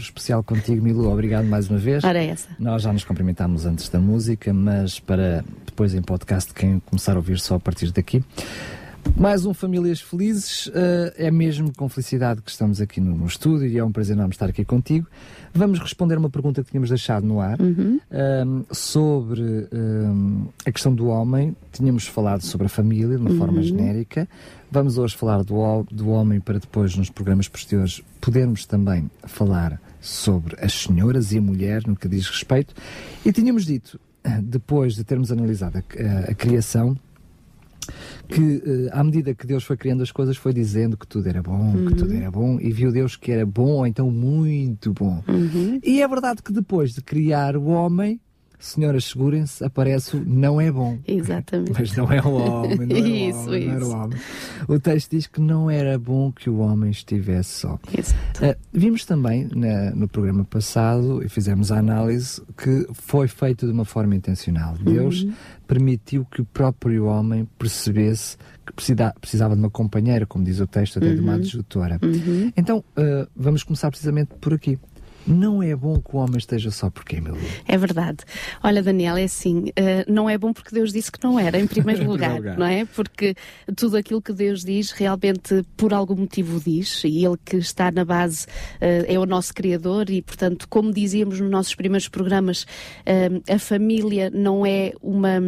um encontro especial contigo, Milu. Obrigado mais uma vez. Ora, essa. Nós já nos cumprimentámos antes da música, mas para depois em podcast, quem começar a ouvir só a partir daqui. Mais um Famílias Felizes. Uh, é mesmo com felicidade que estamos aqui no, no, estúdio e é um prazer enorme estar aqui contigo. Vamos responder uma pergunta que tínhamos deixado no ar uhum. uh, sobre uh, a questão do homem. Tínhamos falado sobre a família de uma uhum. forma genérica. Vamos hoje falar do, do homem para depois, nos programas posteriores, podermos também falar sobre as senhoras e a mulher no que diz respeito. E tínhamos dito, depois de termos analisado a, a criação, que uh, à medida que Deus foi criando as coisas foi dizendo que tudo era bom, uhum. que tudo era bom e viu Deus que era bom ou então muito bom. Uhum. E é verdade que depois de criar o homem, senhoras, segurem-se, aparece o não é bom. Exatamente. Mas não é o homem, não era isso, o homem, isso. não era o homem. O texto diz que não era bom que o homem estivesse só. Exato. Uh, vimos também na, no programa passado e fizemos a análise que foi feito de uma forma intencional. Deus uhum. permitiu que o próprio homem percebesse que precisa, precisava de uma companheira, como diz o texto, até uhum. de uma uhum. adjutora. Uhum. Então, uh, vamos começar precisamente por aqui. Não é bom que o homem esteja só porque, meu Deus. É verdade. Olha, Daniel, é assim, uh, não é bom porque Deus disse que não era, em primeiro lugar, lugar, não é? Porque tudo aquilo que Deus diz, realmente, por algum motivo diz, e Ele que está na base uh, é o nosso Criador, e, portanto, como dizíamos nos nossos primeiros programas, uh, a família não é, uma,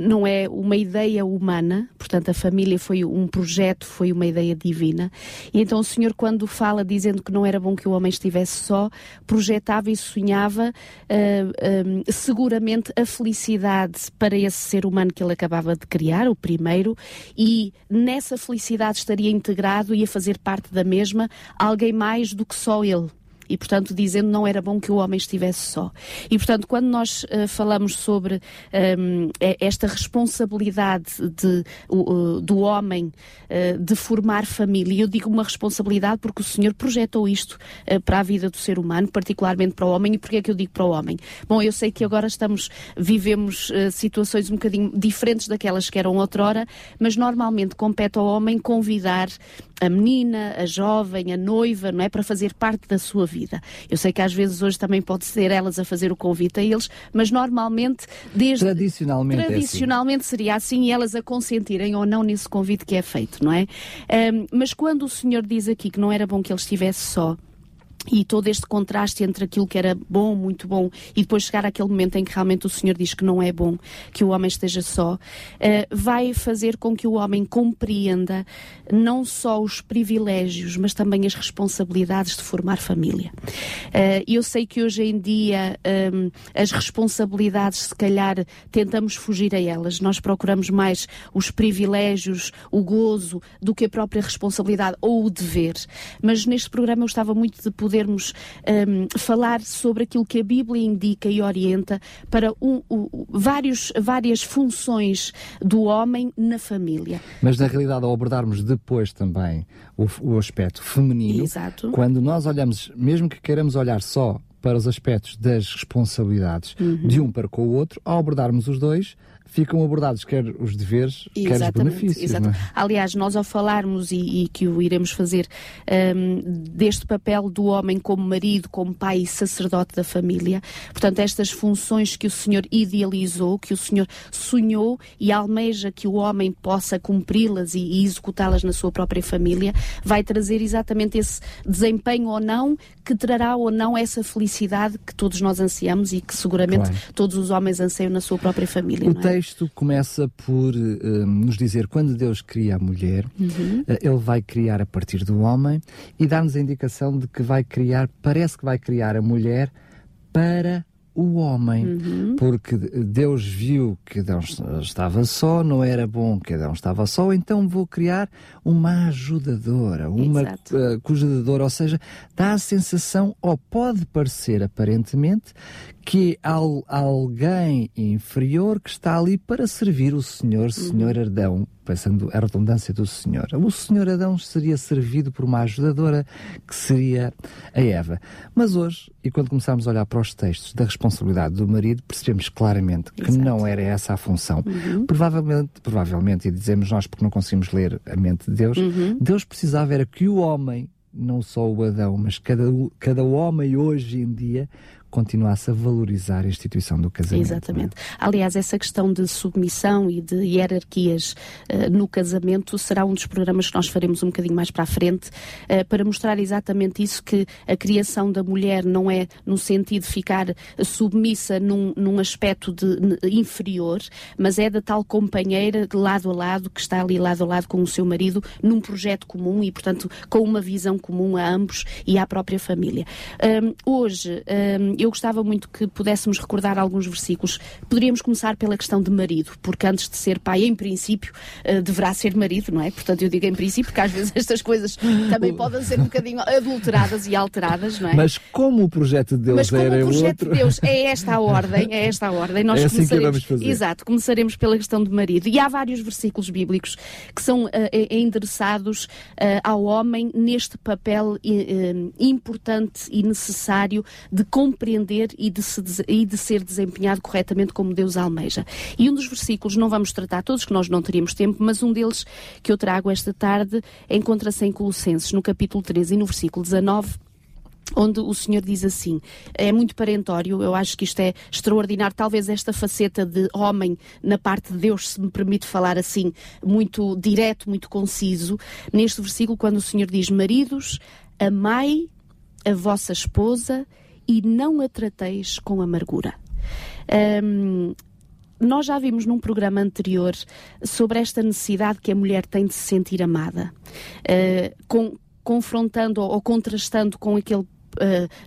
não é uma ideia humana, portanto, a família foi um projeto, foi uma ideia divina, e então o Senhor, quando fala dizendo que não era bom que o homem estivesse só, projetava e sonhava uh, uh, seguramente a felicidade para esse ser humano que ele acabava de criar, o primeiro, e nessa felicidade estaria integrado e a fazer parte da mesma alguém mais do que só ele e, portanto, dizendo não era bom que o homem estivesse só. E, portanto, quando nós uh, falamos sobre um, esta responsabilidade de, uh, do homem uh, de formar família, e eu digo uma responsabilidade porque o Senhor projetou isto para a vida do ser humano, particularmente para o homem, e porquê é que eu digo para o homem? Bom, eu sei que agora estamos, vivemos situações um bocadinho diferentes daquelas que eram outrora, mas normalmente compete ao homem convidar a menina, a jovem, a noiva, não é? Para fazer parte da sua vida. Eu sei que às vezes hoje também pode ser elas a fazer o convite a eles, mas normalmente, desde. Tradicionalmente. Tradicionalmente é assim. seria assim e elas a consentirem ou não nesse convite que é feito, não é? Um, mas quando o Senhor diz aqui que não era bom que ele estivesse só, e todo este contraste entre aquilo que era bom, muito bom, e depois chegar àquele momento em que realmente o Senhor diz que não é bom que o homem esteja só, uh, vai fazer com que o homem compreenda não só os privilégios, mas também as responsabilidades de formar família. Uh, eu sei que hoje em dia um, as responsabilidades, se calhar, tentamos fugir a elas. Nós procuramos mais os privilégios, o gozo, do que a própria responsabilidade ou o dever. Mas neste programa eu estava muito de poder podermos um, falar sobre aquilo que a Bíblia indica e orienta para um, um, vários, várias funções do homem na família. Mas na realidade, ao abordarmos depois também o, o aspecto feminino, Exato. quando nós olhamos, mesmo que queiramos olhar só para os aspectos das responsabilidades uhum. de um para com o outro, ao abordarmos os dois, ficam abordados quer os deveres, exatamente, quer os benefícios. Exatamente. É? Aliás, nós ao falarmos, e, e que o iremos fazer, um, deste papel do homem como marido, como pai e sacerdote da família, portanto, estas funções que o Senhor idealizou, que o Senhor sonhou e almeja que o homem possa cumpri-las e, e executá-las na sua própria família, vai trazer exatamente esse desempenho ou não, que trará ou não essa felicidade que todos nós ansiamos e que seguramente claro. todos os homens anseiam na sua própria família. O texto começa por uh, nos dizer quando Deus cria a mulher, uhum. uh, ele vai criar a partir do homem e dá-nos a indicação de que vai criar, parece que vai criar a mulher para o homem, uhum. porque Deus viu que Adão estava só, não era bom que Adão estava só, então vou criar uma ajudadora, uma uh, ou seja, dá a sensação, ou pode parecer aparentemente, que há alguém inferior que está ali para servir o Senhor, uhum. Senhor Adão, pensando a redundância do Senhor. O Senhor Adão seria servido por uma ajudadora que seria a Eva. Mas hoje, e quando começarmos a olhar para os textos da responsabilidade do marido, percebemos claramente que Exato. não era essa a função. Uhum. Provavelmente, provavelmente, e dizemos nós porque não conseguimos ler a mente de Deus, uhum. Deus precisava era que o homem não só o Adão, mas cada, cada homem hoje em dia continuasse a valorizar a instituição do casamento. Exatamente. É? Aliás, essa questão de submissão e de hierarquias uh, no casamento será um dos programas que nós faremos um bocadinho mais para a frente, uh, para mostrar exatamente isso, que a criação da mulher não é no sentido de ficar submissa num, num aspecto de, inferior, mas é da tal companheira de lado a lado, que está ali lado a lado com o seu marido, num projeto comum e, portanto, com uma visão comum a ambos e à própria família. Um, hoje, um, eu gostava muito que pudéssemos recordar alguns versículos. Poderíamos começar pela questão de marido, porque antes de ser pai, em princípio, uh, deverá ser marido, não é? Portanto, eu digo em princípio, porque às vezes estas coisas também podem ser um bocadinho adulteradas e alteradas, não é? Mas como o projeto de Deus Mas como o projeto outro... de Deus é esta a ordem, é esta a ordem, nós é assim começaremos, que vamos fazer. exato, começaremos pela questão de marido. E há vários versículos bíblicos que são uh, endereçados uh, ao homem neste papel importante e necessário de compreender e de se, e de ser desempenhado corretamente como Deus almeja. E um dos versículos, não vamos tratar todos, que nós não teríamos tempo, mas um deles que eu trago esta tarde encontra-se em Colossenses, no capítulo 13 e no versículo 19 onde o Senhor diz assim, é muito parentório, eu acho que isto é extraordinário, talvez esta faceta de homem na parte de Deus, se me permite falar assim, muito direto, muito conciso, neste versículo, quando o Senhor diz, maridos, amai a vossa esposa e não a trateis com amargura. Um, nós já vimos num programa anterior sobre esta necessidade que a mulher tem de se sentir amada, uh, com, confrontando ou, ou contrastando com aquele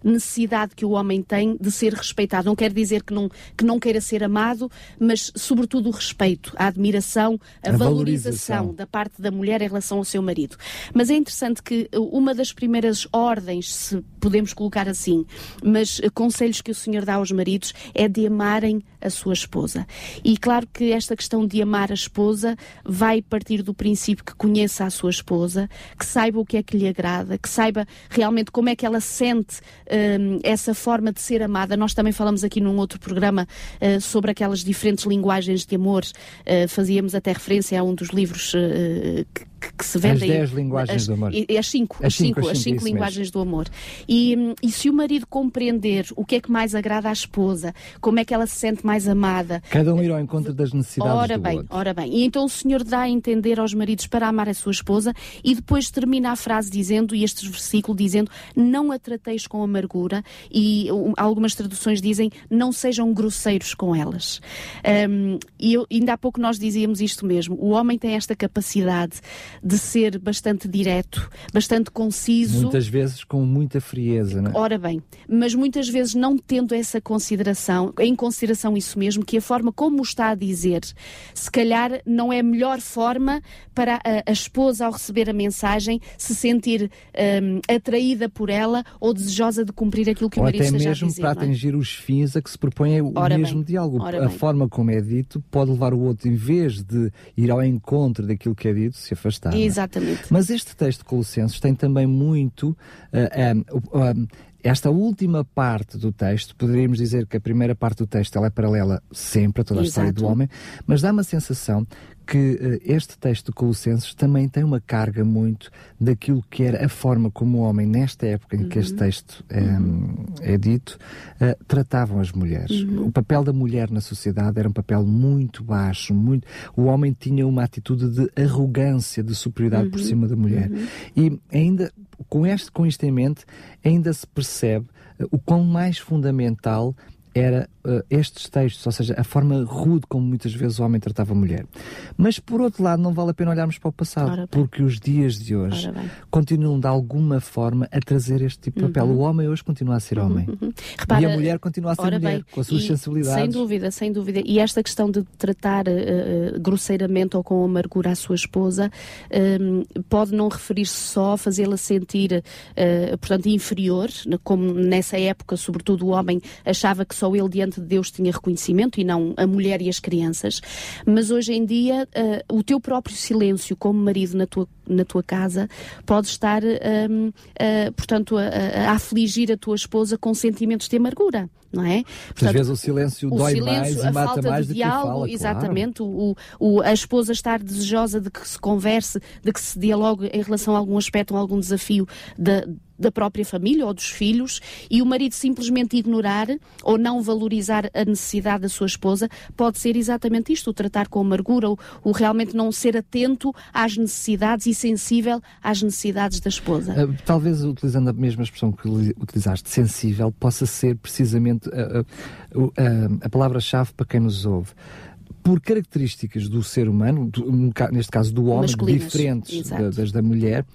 necessidade que o homem tem de ser respeitado. Não quer dizer que não, que não queira ser amado, mas sobretudo o respeito, a admiração, a, a valorização, valorização da parte da mulher em relação ao seu marido. Mas é interessante que uma das primeiras ordens, se podemos colocar assim, mas conselhos que o Senhor dá aos maridos é de amarem a sua esposa. E claro que esta questão de amar a esposa vai partir do princípio que conheça a sua esposa, que saiba o que é que lhe agrada, que saiba realmente como é que ela sente um, essa forma de ser amada. Nós também falamos aqui num outro programa uh, sobre aquelas diferentes linguagens de amor. Uh, fazíamos até referência a um dos livros uh, que que, se vendem. As 10 linguagens as, do amor. As 5, as 5 as cinco linguagens mesmo. do amor. E, e se o marido compreender o que é que mais agrada à esposa, como é que ela se sente mais amada. Cada um ir ao encontro das necessidades ora do bem, outro. Ora bem, e então o Senhor dá a entender aos maridos para amar a sua esposa e depois termina a frase dizendo, e este versículo dizendo, não a trateis com amargura e um, algumas traduções dizem, não sejam grosseiros com elas. Um, e eu, ainda há pouco nós dizíamos isto mesmo, o homem tem esta capacidade de ser bastante direto, bastante conciso. Muitas vezes com muita frieza, não é? Ora bem, mas muitas vezes não tendo essa consideração, em consideração isso mesmo, que a forma como o está a dizer, se calhar não é a melhor forma para a, a esposa, ao receber a mensagem, se sentir um, atraída por ela ou desejosa de cumprir aquilo que ou o marido esteja a dizer. Ou até mesmo para atingir os fins a que se propõe o ora mesmo bem, diálogo. A bem. forma como é dito pode levar o outro, em vez de ir ao encontro daquilo que é dito, se afastar. É? Exatamente. Mas este texto de Colossenses tem também muito uh, um, um, esta última parte do texto, poderíamos dizer que a primeira parte do texto ela é paralela sempre a toda a Exato. história do homem, mas dá uma sensação que uh, este texto de Colossenses também tem uma carga muito daquilo que era a forma como o homem, nesta época em uhum. que este texto é, uhum. é dito, uh, tratavam as mulheres. Uhum. O papel da mulher na sociedade era um papel muito baixo, muito... o homem tinha uma atitude de arrogância, de superioridade por cima da mulher. E ainda, com, este, com isto em mente, ainda se percebe o quão mais fundamental era uh, estes textos, ou seja, a forma rude como muitas vezes o homem tratava a mulher. Mas, por outro lado, não vale a pena olharmos para o passado, porque os dias de hoje continuam, de alguma forma, a trazer este tipo de papel. Uhum. O homem hoje continua a ser homem. Uhum. Repara, e a mulher continua a ser mulher, bem, com as suas sensibilidades. Sem dúvida, sem dúvida. E esta questão de tratar uh, grosseiramente ou com amargura a sua esposa um, pode não referir-se só a fazê-la sentir, uh, portanto, inferior, como nessa época, sobretudo, o homem achava que só ele diante diante de Deus tinha reconhecimento e não a mulher e as crianças, mas hoje em dia uh, o teu próprio silêncio como marido na tua, na tua casa pode estar, um, uh, portanto, a, a, afligir a tua esposa com sentimentos de amargura não é? Portanto, Às vezes o silêncio o dói silêncio, mais e mata mais do diálogo, que fala, Exatamente, claro. o, o, a esposa estar desejosa de que se converse, de que se dialogue em relação a algum aspecto, a algum desafio da, da própria família ou dos filhos e o marido simplesmente ignorar ou não valorizar a necessidade da sua esposa pode ser exatamente isto, o tratar com amargura, o, o realmente não ser atento às necessidades e sensível às necessidades da esposa. Uh, talvez utilizando a mesma expressão que utilizaste, sensível, possa ser precisamente uh, uh, a palavra-chave para quem nos ouve por características do ser humano, do, neste caso do homem, diferentes da, das da mulher,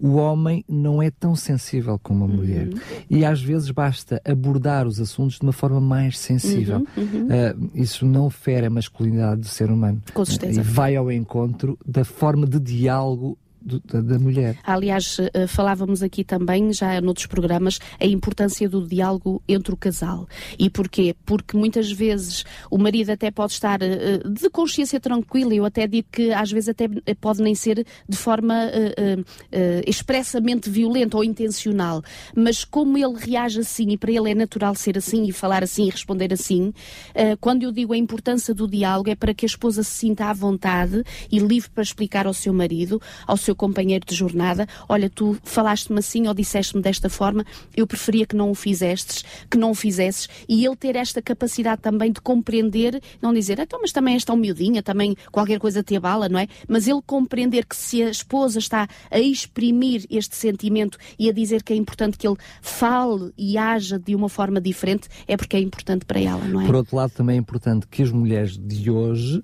o homem não é tão sensível como a mulher. Uhum. E às vezes basta abordar os assuntos de uma forma mais sensível. Uhum, uhum. Uh, isso não fere a masculinidade do ser humano. Com certeza. E vai ao encontro da forma de diálogo da, da, mulher. Aliás, uh, falávamos aqui também, já noutros programas, a importância do diálogo entre o casal. E porquê? Porque muitas vezes o marido até pode estar uh, de consciência tranquila, eu até digo que às vezes até pode nem ser de forma uh, expressamente violenta ou intencional, mas como ele reage assim e para ele é natural ser assim e falar assim e responder assim, quando eu digo a importância do diálogo é para que a esposa se sinta à vontade e livre para explicar ao seu marido, ao seu companheiro de jornada: olha, tu falaste-me assim ou disseste-me desta forma, eu preferia que não o fizestes, que não o fizesses, e ele ter esta capacidade também de compreender, não dizer, então, mas também esta humildinha, também qualquer coisa te abala, não é? Mas ele compreender que se a esposa está a exprimir este sentimento e a dizer que é importante que ele fale e haja de uma forma diferente, é porque é importante para ela, não é? Por outro lado, também é importante que as mulheres de hoje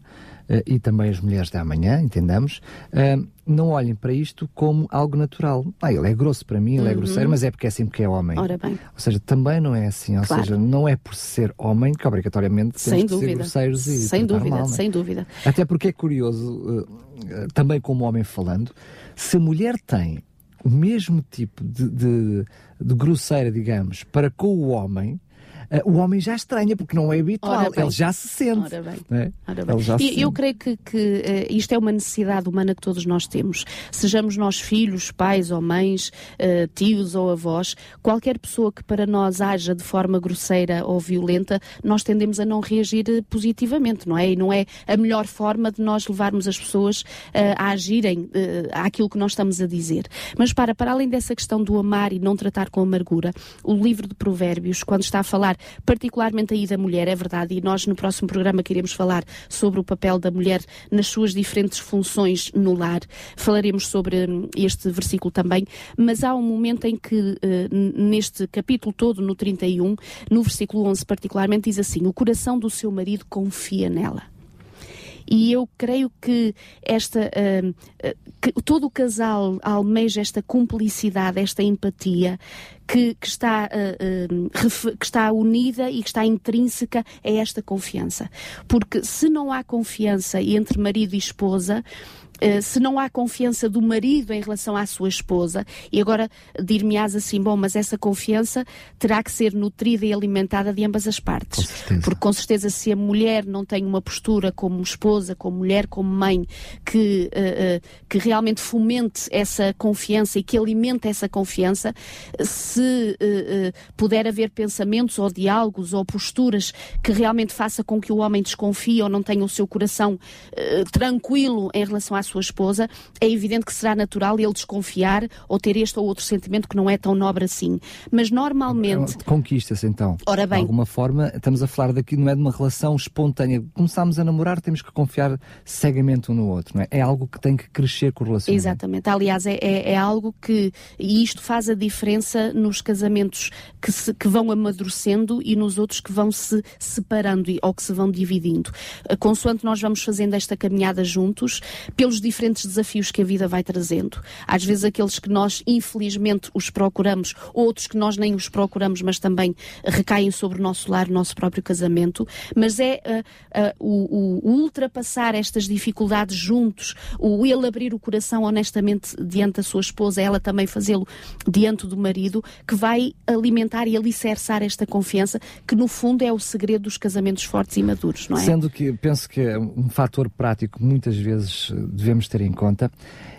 e também as mulheres de amanhã, entendamos, uh, não olhem para isto como algo natural. Ah, ele é grosso para mim, ele é uhum. grosseiro, mas é porque é assim porque é homem. Ora bem. Ou seja, também não é assim. Ou claro. seja, não é por ser homem que obrigatoriamente temos sem dúvida. ser grosseiros e Sem dúvida, mal, é? sem dúvida. Até porque é curioso, uh, também como homem falando, se a mulher tem o mesmo tipo de, de, de grosseira, digamos, para com o homem, o homem já estranha, porque não é habitual, ele já se sente. Ora bem. É? Ora bem. e, eu sente. creio que, que uh, isto é uma necessidade humana que todos nós temos. Sejamos nós filhos, pais ou mães, uh, tios ou avós, qualquer pessoa que para nós haja de forma grosseira ou violenta, nós tendemos a não reagir positivamente, não é? E não é a melhor forma de nós levarmos as pessoas a agirem àquilo que nós estamos a dizer. Mas para, para além dessa questão do amar e não tratar com amargura, o livro de Provérbios, quando está a falar particularmente aí da mulher, é verdade, e nós no próximo programa queremos falar sobre o papel da mulher nas suas diferentes funções no lar. Falaremos sobre hum, este versículo também, mas há um momento em que, uh, neste capítulo todo, no 31, no versículo 11 particularmente, diz assim: O coração do seu marido confia nela. E eu creio que esta uh, uh, que todo o casal almeja esta cumplicidade, esta empatia que, que está, uh, que está unida e que está intrínseca a esta confiança. Porque se não há confiança entre marido e esposa, eh, se não há confiança do marido em relação à sua esposa, e agora dir-me-ás assim, bom, mas essa confiança terá que ser nutrida e alimentada de ambas as partes. Com Porque com certeza se a mulher não tem uma postura como esposa, como mulher, como mãe, que, uh, uh, que realmente fomente essa confiança e que alimente essa confiança, se uh, puder haver pensamentos ou diálogos ou posturas que realmente faça com que o homem desconfie ou não tenha o seu coração tranquilo em relação à sua sua esposa, é evidente que será natural ele desconfiar ou ter este ou outro sentimento que não é tão nobre assim. Mas normalmente. Conquista-se então. Ora bem. De alguma forma, estamos a falar daqui, não é de uma relação espontânea. Começámos a namorar, temos que confiar cegamente um no outro, não é? É algo que tem que crescer com o relacionamento. Exatamente. Aliás, é, é, é algo que. E isto faz a diferença nos casamentos que, se, que vão amadurecendo e nos outros que vão se separando ou que se vão dividindo. Consoante nós vamos fazendo esta caminhada juntos, pelos diferentes desafios que a vida vai trazendo. Às vezes aqueles que nós, infelizmente, os procuramos, outros que nós nem os procuramos, mas também recaem sobre o nosso lar, o nosso próprio casamento. Mas é uh, uh, o, o, ultrapassar estas dificuldades juntos, o ele abrir o coração honestamente diante da sua esposa, ela também fazê-lo diante do marido, que vai alimentar e alicerçar esta confiança, que no fundo é o segredo dos casamentos fortes e maduros, não é? Sendo que penso que é um fator prático que muitas vezes devemos ter em conta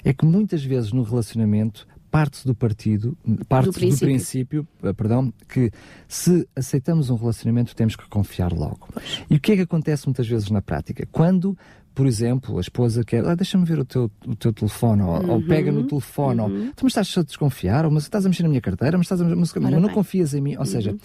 é que muitas vezes no relacionamento parte do partido, parte do princípio, do princípio eh, perdão, que se aceitamos um relacionamento temos que confiar logo. Pois. E o que é que acontece muitas vezes na prática? Quando por exemplo, a esposa quer, ah, deixa-me ver o teu, o teu telefone, ou, uhum, ou pega no telefone, uhum. ou tu me estás a desconfiar, ou mas estás a mexer na minha carteira, mas estás a mas, mas não confias em mim. Ou uhum. seja,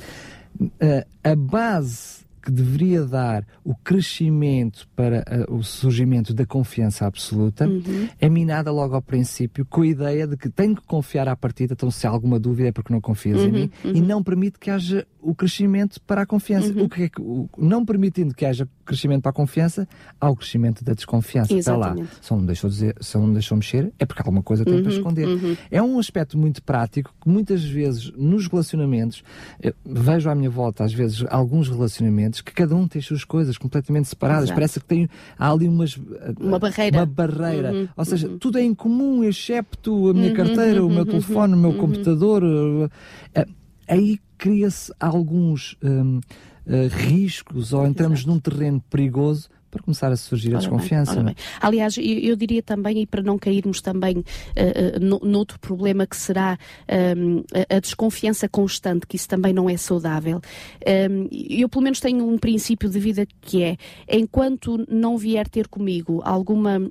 a, a base que deveria dar o crescimento para uh, o surgimento da confiança absoluta uhum. é minada logo ao princípio com a ideia de que tenho que confiar à partida, então se há alguma dúvida é porque não confias uhum, em mim uhum. e não permite que haja o crescimento para a confiança. Uhum. O que é que, o, não permitindo que haja crescimento para a confiança, há o crescimento da desconfiança. Exatamente. Está lá. Se não me deixou dizer, se não deixou mexer, é porque alguma coisa tem uhum, para esconder. Uhum. É um aspecto muito prático que muitas vezes nos relacionamentos, vejo à minha volta às vezes alguns relacionamentos que cada um tem as suas coisas completamente separadas. Exato. Parece que tem há ali umas uma barreira. Uma barreira. Uhum, Ou seja, uhum. tudo é em comum, excepto a minha uhum, carteira, o meu uhum, telefone, o meu computador. Eh, aí cria-se alguns um, uh, eh, riscos ou entramos Exato. num terreno perigoso para começar a surgir a desconfiança. Bem, bem. Aliás, eu, eu, diria também, e para não cairmos também uh, uh, noutro problema que será um, a desconfiança constante, que isso também não é saudável, um, eu pelo menos tenho um princípio de vida que é, enquanto não vier ter comigo alguma uh,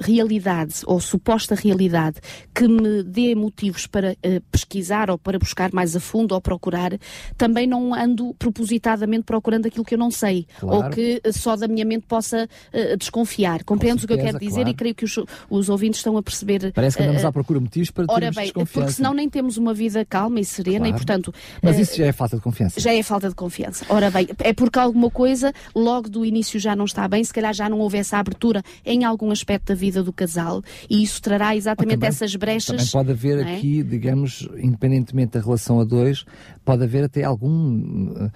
realidade ou suposta realidade que me dê motivos para pesquisar ou para buscar mais a fundo ou procurar, também não ando propositadamente procurando aquilo que eu não sei, claro. ou que só da minha mente possa uh, desconfiar. Compreendes o que eu quero dizer claro. e creio que os, os, ouvintes estão a perceber. Parece que andamos uh, à procura motivos para Ora bem, porque senão nem temos uma vida calma e serena claro. e, portanto. Mas isso já é falta de confiança. Já é falta de confiança. Ora bem, é porque alguma coisa logo do início já não está bem, se calhar já não houve essa abertura em algum aspecto da vida do casal e isso trará exatamente também, essas brechas. Também pode haver é? aqui, digamos, independentemente da relação a dois, pode haver até algum uh,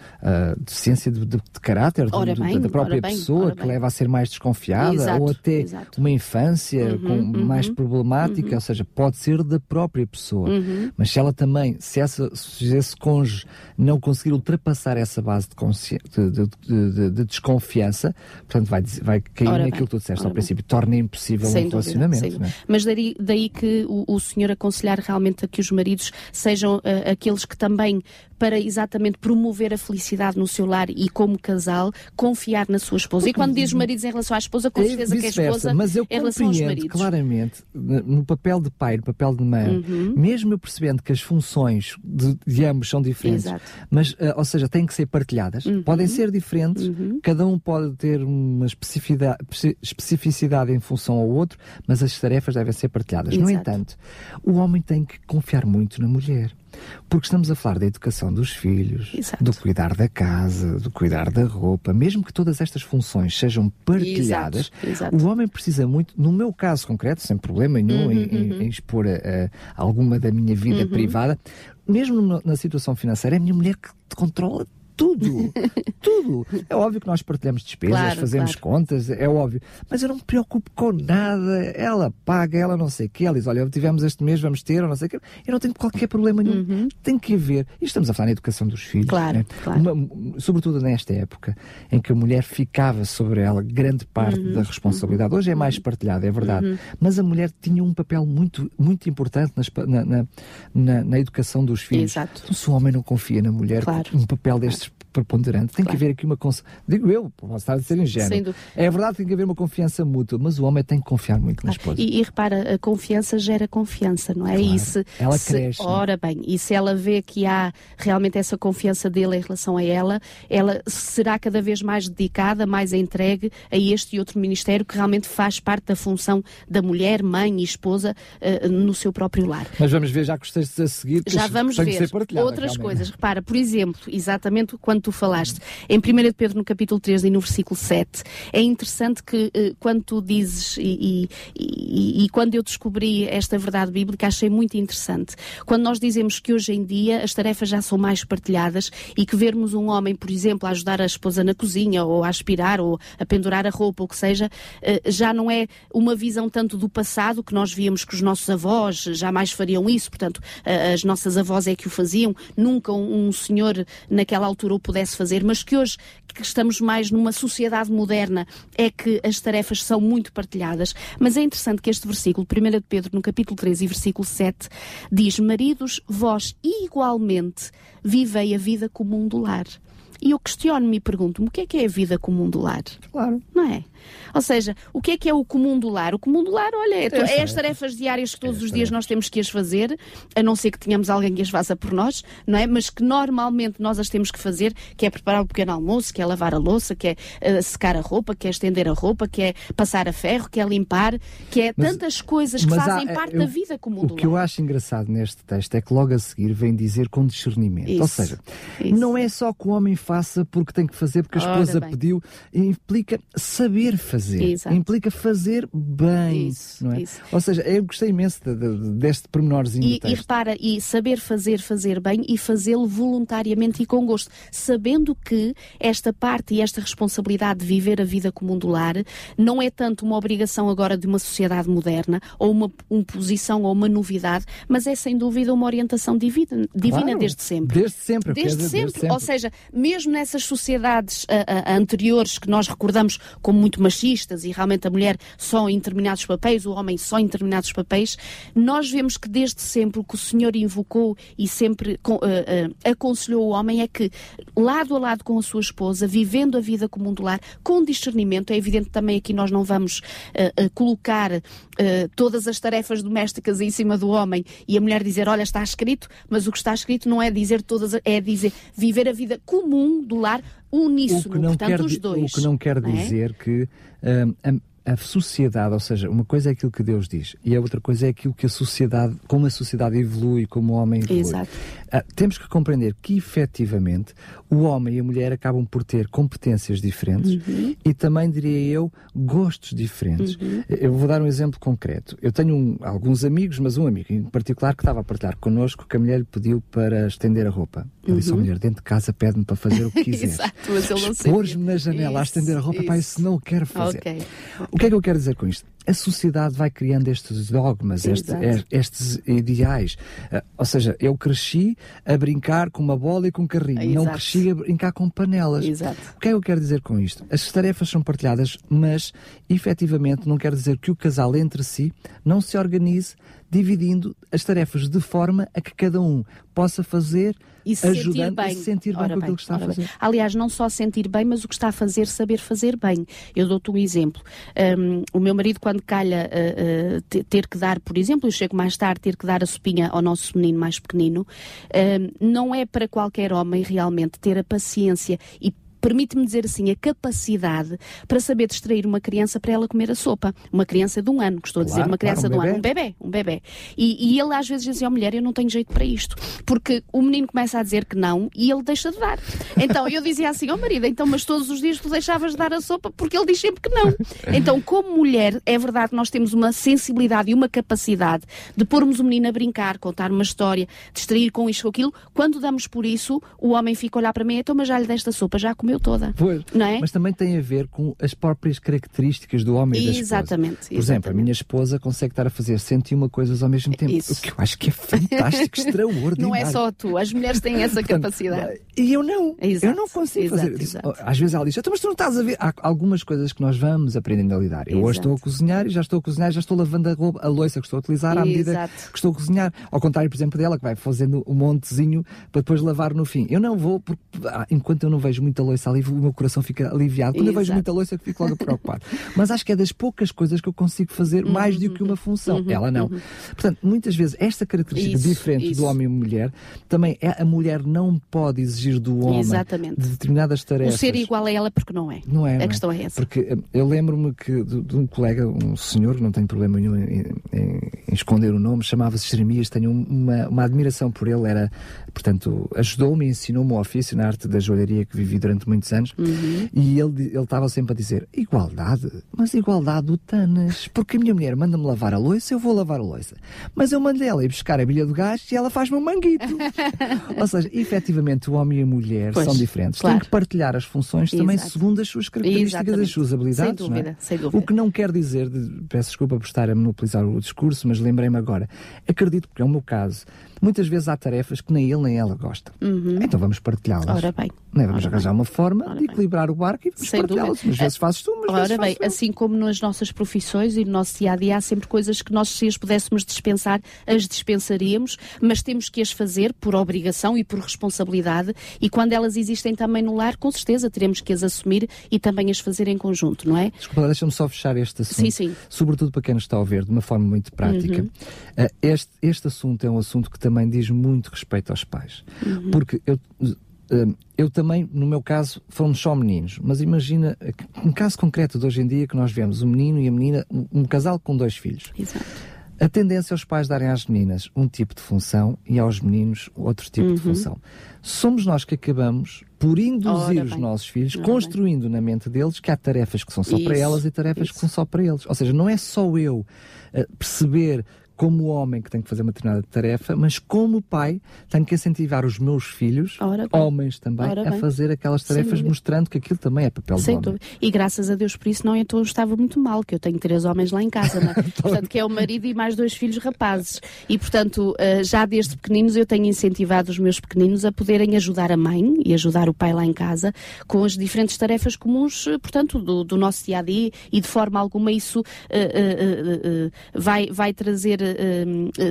deficiência de, de, de caráter de, bem, da própria pessoa que leva a ser mais desconfiada exato, ou até exato. uma infância uhum, com, uhum, mais problemática, uhum. ou seja, pode ser da própria pessoa. Uhum. Mas se ela também, se, essa, se esse cônjuge não conseguir ultrapassar essa base de, de, de, de desconfiança, portanto vai, vai cair ora naquilo bem, que tu disseste ao bem. princípio, torna impossível sem um dúvida, relacionamento. É? Mas daí, daí que o, o senhor aconselhar realmente a que os maridos sejam uh, aqueles que também para exatamente promover a felicidade no seu lar e como casal, confiar na sua esposa. E quando diz os maridos em relação à esposa, com é certeza que é a esposa mas eu em relação aos maridos. claramente, no papel de pai, no papel de mãe, uhum. mesmo eu percebendo que as funções de, de ambos são diferentes, Exato. mas, uh, ou seja, têm que ser partilhadas, uhum. podem ser diferentes, uhum. cada um pode ter uma especificidade, especificidade em função ao outro, mas as tarefas devem ser partilhadas. Exato. No entanto, o homem tem que confiar muito na mulher. Porque estamos a falar da educação dos filhos, Exato. do cuidar da casa, do cuidar da roupa, mesmo que todas estas funções sejam partilhadas, Exato. O homem precisa muito, no meu caso concreto, sem problema nenhum uhum, em, uhum. em, expor a, a, alguma da minha vida uhum. privada, mesmo na situação financeira, é a minha mulher que controla tudo, tudo. É óbvio que nós partilhamos despesas, claro, fazemos claro. contas, é óbvio. Mas eu não me preocupo com nada. Ela paga, ela não sei o quê. Ela diz, olha, tivemos este mês, vamos ter, ou não sei o quê. Eu não tenho qualquer problema nenhum. Uhum. Tem que haver. E estamos a falar na educação dos filhos. Claro, né? claro. Uma, sobretudo nesta época, em que a mulher ficava sobre ela grande parte uhum. da responsabilidade. Hoje é mais uhum. partilhada, é verdade. Uhum. Mas a mulher tinha um papel muito, muito importante nas, na, na, na, na, educação dos filhos. Exato. Então, se o homem não confia na mulher, claro. um papel destes preponderante. Tem claro. que haver aqui uma digo eu, posso estar a ser ingênuo. É verdade, tem que haver uma confiança mútua, mas o homem tem que confiar muito claro. na esposa. E, e, repara, a confiança gera confiança, não é? Claro. E se, ela se, cresce. Ora bem, e se ela vê que há realmente essa confiança dele em relação a ela, ela será cada vez mais dedicada, mais entregue a este e outro ministério que realmente faz parte da função da mulher, mãe e esposa uh, no seu próprio lar. Mas vamos ver já que a seguir já vamos ver outras realmente. coisas. Repara, por exemplo, exatamente quando tu falaste. Em 1 Pedro, no capítulo 3 e no versículo 7, é interessante que uh, quando tu dizes, e, e, e, quando eu descobri esta verdade bíblica, achei muito interessante. Quando nós dizemos que hoje em dia as tarefas já são mais partilhadas e que vermos um homem, por exemplo, a ajudar a esposa na cozinha, ou a aspirar, ou a pendurar a roupa, ou o que seja, uh, já não é uma visão tanto do passado, que nós víamos que os nossos avós jamais fariam isso, portanto, as nossas avós é que o faziam, nunca um, senhor naquela altura o pudesse fazer, mas que hoje que estamos mais numa sociedade moderna é que as tarefas são muito partilhadas. Mas é interessante que este versículo, 1 de Pedro, no capítulo 3 e versículo 7, diz: Maridos, vós igualmente vivei a vida comum do lar. E eu questiono-me e pergunto-me o que é que é a vida comum do lar? Claro. Não é? Ou seja, o que é que é o comum do lar? O comum do lar, olha, é, é as tarefas diárias que todos os dias nós temos que as fazer, a não ser que tenhamos alguém que as faça por nós, não é? Mas que normalmente nós as temos que fazer, que é preparar o um pequeno almoço, que é lavar a louça, que é uh, secar a roupa, que é estender a roupa, que é passar a ferro, que é limpar, que é mas, tantas coisas que fazem há, parte eu, da vida comum o do lar. O que eu acho engraçado neste texto é que logo a seguir vem dizer com discernimento. Isso, Ou seja, isso. não é só que o homem faça porque tem que fazer, porque a esposa pediu, implica saber fazer. Exato implica fazer bem. Isso, não é? Isso. Ou seja, eu gostei imenso de, de, deste pormenorzinho. E, e repara, e saber fazer, fazer bem e fazê-lo voluntariamente e com gosto, sabendo que esta parte e esta responsabilidade de viver a vida comum do lar não é tanto uma obrigação agora de uma sociedade moderna ou uma imposição ou uma novidade, mas é sem dúvida uma orientação divina, divina claro, desde sempre. Desde sempre. Desde, dizer, sempre. desde sempre. Ou seja, mesmo nessas sociedades uh, uh, anteriores que nós recordamos como muito machistas e realmente a mulher só em determinados papéis, o homem só em determinados papéis, nós vemos que desde sempre o que o Senhor invocou e sempre uh, uh, aconselhou o homem é que, lado a lado com a sua esposa, vivendo a vida comum do lar, com discernimento, é evidente também aqui nós não vamos uh, colocar todas as tarefas domésticas em cima do homem e a mulher dizer, olha, está escrito, mas o que está escrito não é dizer todas, é dizer viver a vida comum do lar uníssono, portanto quer, os dois. O que não quer é? dizer que um, a sociedade, ou seja, uma coisa é aquilo que Deus diz e a outra coisa é aquilo que a sociedade, como a sociedade evolui, como o homem evolui. Exato. Uh, temos que compreender que efetivamente o homem e a mulher acabam por ter competências diferentes uhum. e também, diria eu, gostos diferentes. Uhum. Eu vou dar um exemplo concreto. Eu tenho um, alguns amigos, mas um amigo em particular que estava a partilhar connosco que a mulher lhe pediu para estender a roupa. Ele uhum. disse: a mulher, dentro de casa pede-me para fazer o que quiser. Exato, mas ele não Expor-me na janela isso, a estender a roupa, isso. pá, isso não o quero fazer. Okay. O que é que eu quero dizer com isto? A sociedade vai criando estes dogmas, este, estes ideais. Uh, ou seja, eu cresci a brincar com uma bola e com um carrinho, Exato. não cresci a brincar com panelas. Exato. O que é que eu quero dizer com isto? As tarefas são partilhadas, mas efetivamente não quer dizer que o casal entre si não se organize dividindo as tarefas de forma a que cada um possa fazer e se sentir bem. se sentir bem com aquilo que está a fazer. Bem. Aliás, não só sentir bem, mas o que está a fazer, saber fazer bem. Eu dou-te um exemplo. Um, o meu marido, quando calha uh, uh, ter que dar, por exemplo, eu chego mais tarde, ter que dar a sopinha ao nosso menino mais pequenino, um, não é para qualquer homem realmente ter a paciência e permite-me dizer assim, a capacidade para saber distrair uma criança para ela comer a sopa. Uma criança de um ano, que estou claro, a dizer, uma criança claro, um de um ano, um bebê, um bebê. E, e ele às vezes dizia à mulher, eu não tenho jeito para isto. Porque o menino começa a dizer que não e ele deixa de dar. Então eu dizia assim ao oh, marido, então mas todos os dias tu deixavas de dar a sopa porque ele diz sempre que não. Então como mulher, é verdade nós temos uma sensibilidade e uma capacidade de pormos o menino a brincar, contar uma história, distrair com isto ou aquilo. Quando damos por isso, o homem fica a olhar para mim, então mas já lhe desta sopa, já comeu comeu toda. Pois, não é? Mas também tem a ver com as próprias características do homem e da esposa. Exatamente. Por exemplo, a minha esposa consegue estar a fazer 101 coisas ao mesmo tempo. Isso. O que eu acho que é fantástico, extraordinário. Não é só tu, as mulheres têm essa Portanto, capacidade. E eu não. Exato, eu não consigo exato, fazer. Exato. Às vezes ela diz, então, mas tu não estás a ver. Há algumas coisas que nós vamos aprendendo a lidar. Eu hoje estou a cozinhar e já estou a cozinhar, já estou lavando a, roupa, a louça que estou a utilizar à medida que estou a cozinhar. Ao contrário, por exemplo, dela, que vai fazendo um montezinho para depois lavar no fim. Eu não vou, porque ah, enquanto eu não vejo muita louça ali, o meu coração fica aliviado. Quando Exato. eu vejo muita louça, eu fico logo preocupado. Mas acho que é das poucas coisas que eu consigo fazer uhum, mais do que uma função. Uhum, Ela não. Uhum. Portanto, muitas vezes, esta característica isso, diferente isso. do homem e mulher, também é a mulher não pode exigir do homem Exatamente. de determinadas tarefas. O ser igual a ela porque não é. Não é. A não é? questão é essa. Porque eh, eu lembro-me que de, de, um colega, um senhor, não tenho problema nenhum em, em, em esconder o nome, chamava-se Jeremias, tenho uma, uma admiração por ele, era, portanto, ajudou-me e ensinou-me o ofício na arte da joalharia que vivi durante muitos anos uhum. e ele estava sempre a dizer, igualdade, mas igualdade do Tanas, porque a minha mulher manda-me lavar a louça, eu vou lavar a louça. Mas eu mando ela ir buscar a bilha do gás e ela faz-me um manguito. Ou seja, efetivamente o homem e a mulher pois, são diferentes. Claro. Têm que partilhar as funções Exato. também segundo as suas características, Exatamente. as suas habilidades. Sem dúvida, é? sem dúvida. O que não quer dizer, de, peço desculpa por estar a monopolizar o discurso, mas lembrei-me agora. Acredito, porque é o meu caso, muitas vezes há tarefas que nem ele nem ela gosta. Uhum. Então vamos partilhá-las. Ora bem. Não é? Vamos Ora arranjar bem. uma forma Ora de equilibrar bem. o barco e vamos partilhá-las. Umas vezes fazes tu, umas Ora vezes bem, assim como nas nossas profissões e no nosso dia a dia, há sempre coisas que nós, se as pudéssemos dispensar, as dispensaríamos, mas temos que as fazer por obrigação e por responsabilidade. E quando elas existem também no lar, com certeza teremos que as assumir e também as fazer em conjunto, não é? Desculpa, deixa-me só fechar este assunto. Sim, sim. Sobretudo para quem nos está a ouvir, de uma forma muito prática. Uhum. Uh, este, este assunto é um assunto que também diz muito respeito aos pais. Uhum. Porque eu, eh, eu também, no meu caso, fomos só meninos, mas imagina um caso concreto de hoje em dia que nós vemos um menino e a menina, um casal com dois filhos. Exato. A tendência é os pais darem às meninas um tipo de função e aos meninos outro tipo uhum. de função. Somos nós que acabamos por induzir os nossos filhos, Ora construindo bem. na mente deles que há tarefas que são só isso, para elas e tarefas isso. que são só para eles. Ou seja, não é só eu uh, perceber como homem que tenho que fazer uma determinada tarefa, mas como pai tenho que incentivar os meus filhos, homens também, a fazer aquelas tarefas mostrando que aquilo também é papel Sem do homem. Dúvida. E graças a Deus por isso não então eu estava muito mal, que eu tenho três homens lá em casa, é? portanto que é o marido e mais dois filhos rapazes. E portanto eh, já desde pequeninos eu tenho incentivado os meus pequeninos a poderem ajudar a mãe e ajudar o pai lá em casa com as diferentes tarefas comuns, eh, portanto do, do nosso dia a dia e de forma alguma isso uh, uh, uh, vai, vai trazer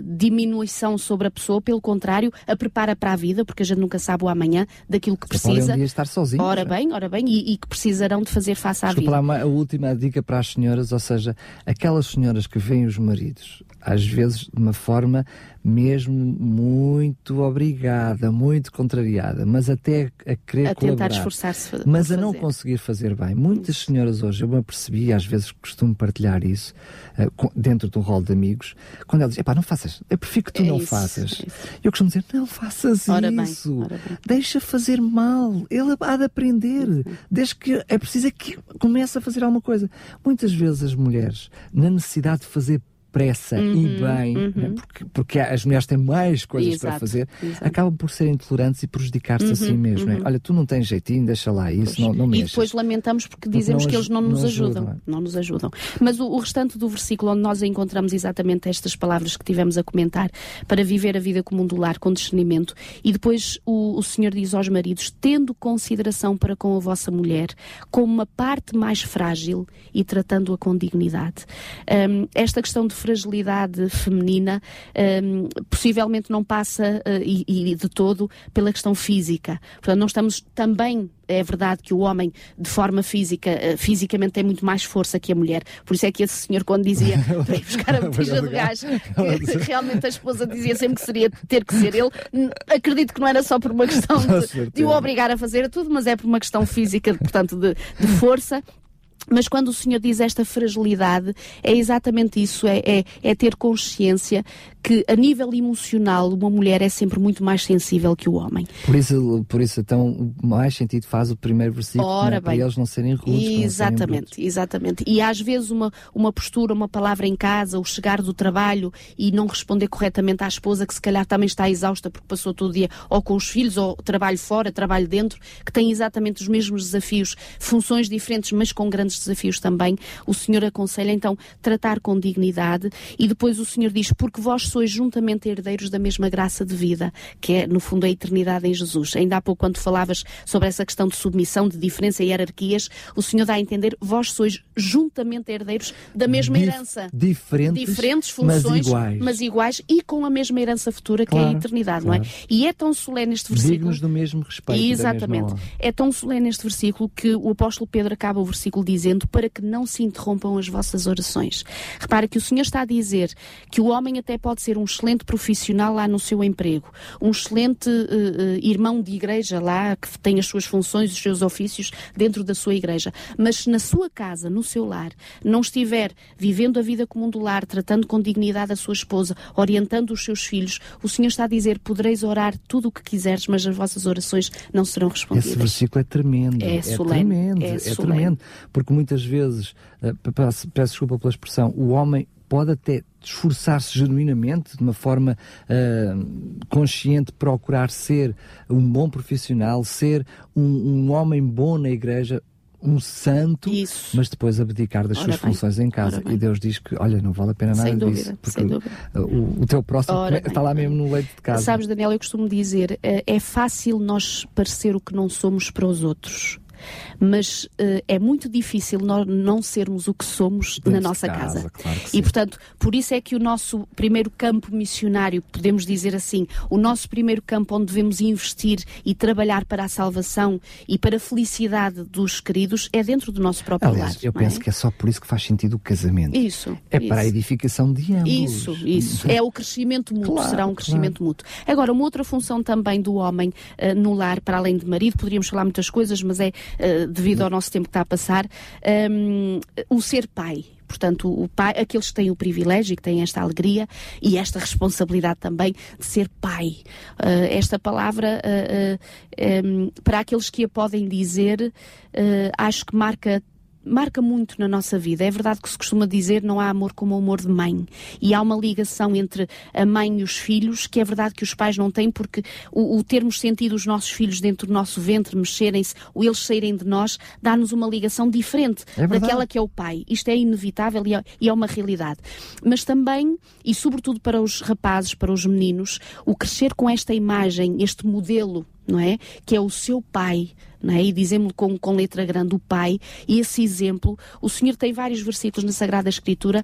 diminuição sobre a pessoa, pelo contrário, a prepara para a vida, porque a gente nunca sabe o amanhã daquilo que precisa. Podem um dia estar sozinhos. Ora bem, ora bem, e, e que precisarão de fazer face à Desculpa vida. Lá, a última dica para as senhoras, ou seja, aquelas senhoras que veem os maridos, às vezes de uma forma mesmo muito obrigada, muito contrariada, mas até a querer a tentar esforçar-se, mas a não conseguir fazer bem. Muitas senhoras hoje, eu me apercebi, às vezes costumo partilhar isso uh, dentro do rol de amigos, quando elas dizem, pá, não faças, eu prefiro que tu é não isso, faças. É eu costumo dizer, não faças ora isso, bem, bem. deixa fazer mal, ele há de aprender, uhum. desde que é preciso é que comece a fazer alguma coisa. Muitas vezes as mulheres, na necessidade de fazer pressa uhum, e bem, uhum. né? porque, porque as mulheres têm mais coisas exato, para fazer, exato. acabam por ser intolerantes e prejudicar-se uhum, a si mesmo. Né? Olha, tu não tens jeitinho, deixa lá isso, não, não mexas. E depois lamentamos porque, porque dizemos que eles não nos não ajudam. ajudam. Não nos ajudam. Mas o, o, restante do versículo onde nós encontramos exatamente estas palavras que tivemos a comentar para viver a vida comum do lar com discernimento e depois o, o Senhor diz aos maridos, tendo consideração para com a vossa mulher como uma parte mais frágil e tratando-a com dignidade. Um, esta questão de fragilidade feminina um, possivelmente não passa uh, e, e, de todo pela questão física. Portanto, não estamos também é verdade que o homem, de forma física, uh, fisicamente tem muito mais força que a mulher. Por isso é que esse senhor, quando dizia para ir buscar a botija de gás, realmente a esposa dizia sempre que seria ter que ser ele, acredito que não era só por uma questão de, de o obrigar a fazer tudo, mas é por uma questão física, portanto, de, de força mas quando o Senhor diz esta fragilidade, é exatamente isso: é, é, é, ter consciência que, a nível emocional, uma mulher é sempre muito mais sensível que o homem. Por isso, por isso então, mais sentido faz o primeiro versículo Ora, né? para eles não serem rudes. Exatamente, serem exatamente. E às vezes uma, uma postura, uma palavra em casa, o chegar do trabalho e não responder corretamente à esposa, que se calhar também está exausta porque passou todo o dia ou com os filhos, ou trabalho fora, trabalho dentro, que tem exatamente os mesmos desafios, funções diferentes, mas com grandes desafios também, o Senhor aconselha então tratar com dignidade e depois o Senhor diz, porque vós sois juntamente herdeiros da mesma graça de vida, que é no fundo a eternidade em Jesus. Ainda há pouco quando falavas sobre essa questão de submissão, de diferença e hierarquias, o Senhor dá a entender, vós sois juntamente herdeiros da mesma Dif herança. Diferentes, diferentes funções, mas iguais. mas iguais. e com a mesma herança futura que claro, é a eternidade, claro. não é? E é tão solene este versículo. Dignos do mesmo respeito. Exatamente. É tão solene este versículo que o apóstolo Pedro acaba o versículo dizendo para que não se interrompam as vossas orações. Repara que o Senhor está a dizer que o homem até pode ser um excelente profissional lá no seu emprego, um excelente uh, irmão de igreja lá que tem as suas funções, os seus ofícios dentro da sua igreja, mas se na sua casa, no seu lar, não estiver vivendo a vida comum do lar, tratando com dignidade a sua esposa, orientando os seus filhos, o Senhor está a dizer: podereis orar tudo o que quiseres, mas as vossas orações não serão respondidas. Esse versículo é tremendo. É, é tremendo, é, é tremendo. Porque muitas vezes, eh, peço, peço desculpa pela expressão, o homem pode até esforçar-se genuinamente, de uma forma uh, consciente, procurar ser um bom profissional, ser um, um homem bom na igreja, um santo, Isso. mas depois abdicar das ora suas bem, funções em casa. E Deus diz que, olha, não vale a pena nada sem dúvida, disso, porque o, o, teu próximo ora está lá mesmo no leito de casa. Sabes, Daniel, eu costumo dizer, eh, é fácil nós parecer o que não somos para os outros mas uh, é muito difícil nós não sermos o que somos Dentro na nossa casa. casa. Claro e, portanto, por isso é que o nosso primeiro campo missionário, podemos dizer assim, o nosso primeiro campo onde devemos investir e trabalhar para a salvação e para a felicidade dos queridos é dentro do nosso próprio Aliás, lar. Eu penso é? que é só por isso que faz sentido o casamento. Isso. É isso. para a edificação de ambos. Isso, isso. é o crescimento mútuo, claro, será um crescimento claro. mútuo. Agora, uma outra função também do homem uh, no lar, para além de marido, poderíamos falar muitas coisas, mas é uh, devido ao nosso tempo que está a passar, um, o ser pai. Portanto, o pai, aqueles que têm o privilégio, que têm esta alegria e esta responsabilidade também de ser pai. Uh, esta palavra, uh, uh, um, para aqueles que a podem dizer, acho que marca marca muito na nossa vida. É verdade que se costuma dizer não há amor como o amor de mãe. E há uma ligação entre a mãe e os filhos que é verdade que os pais não têm, porque o, o termos sentido os nossos filhos dentro do nosso ventre mexerem-se, ou eles saírem de nós, dá-nos uma ligação diferente é daquela que é o pai. Isto é inevitável e é, e é uma realidade. Mas também, e sobretudo para os rapazes, para os meninos, o crescer com esta imagem, este modelo, não é? Que é o seu pai não é? e dizemos com, com letra grande o Pai, e esse exemplo, o Senhor tem vários versículos na Sagrada Escritura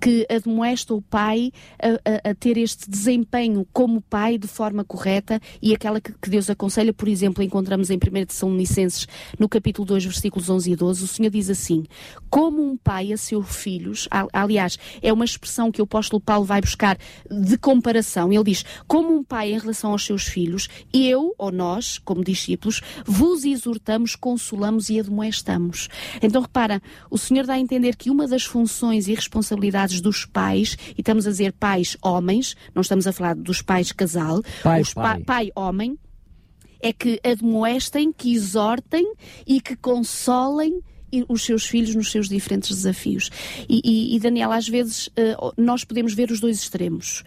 que admoesta o pai a, a, a, ter este desempenho como pai de forma correta e aquela que, que Deus aconselha, por exemplo, encontramos em 1 Tessalonicenses, no capítulo 2, versículos 11 e 12, o Senhor diz assim, como um pai a seus filhos, aliás, é uma expressão que o apóstolo Paulo vai buscar de comparação, ele diz, como um pai em relação aos seus filhos, eu, ou nós, como discípulos, vos exortamos, consolamos e admoestamos. Então repara, o Senhor dá a entender que uma das funções e responsabilidades dos pais, e estamos a dizer pais homens, não estamos a falar dos pais casal, pai, os pai. Pa, pai homem, é que admoestem, que exortem e que consolem os seus filhos nos seus diferentes desafios. E, e, e Daniel, às vezes uh, nós podemos ver os dois extremos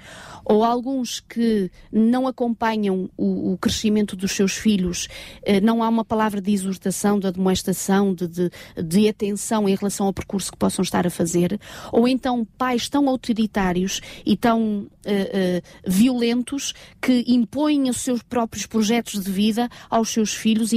ou alguns que não acompanham o, o crescimento dos seus filhos, eh, não há uma palavra de exortação, de admoestação, de, de, de, atenção em relação ao percurso que possam estar a fazer, ou então pais tão autoritários e tão eh, violentos que impõem os seus próprios projetos de vida aos seus filhos,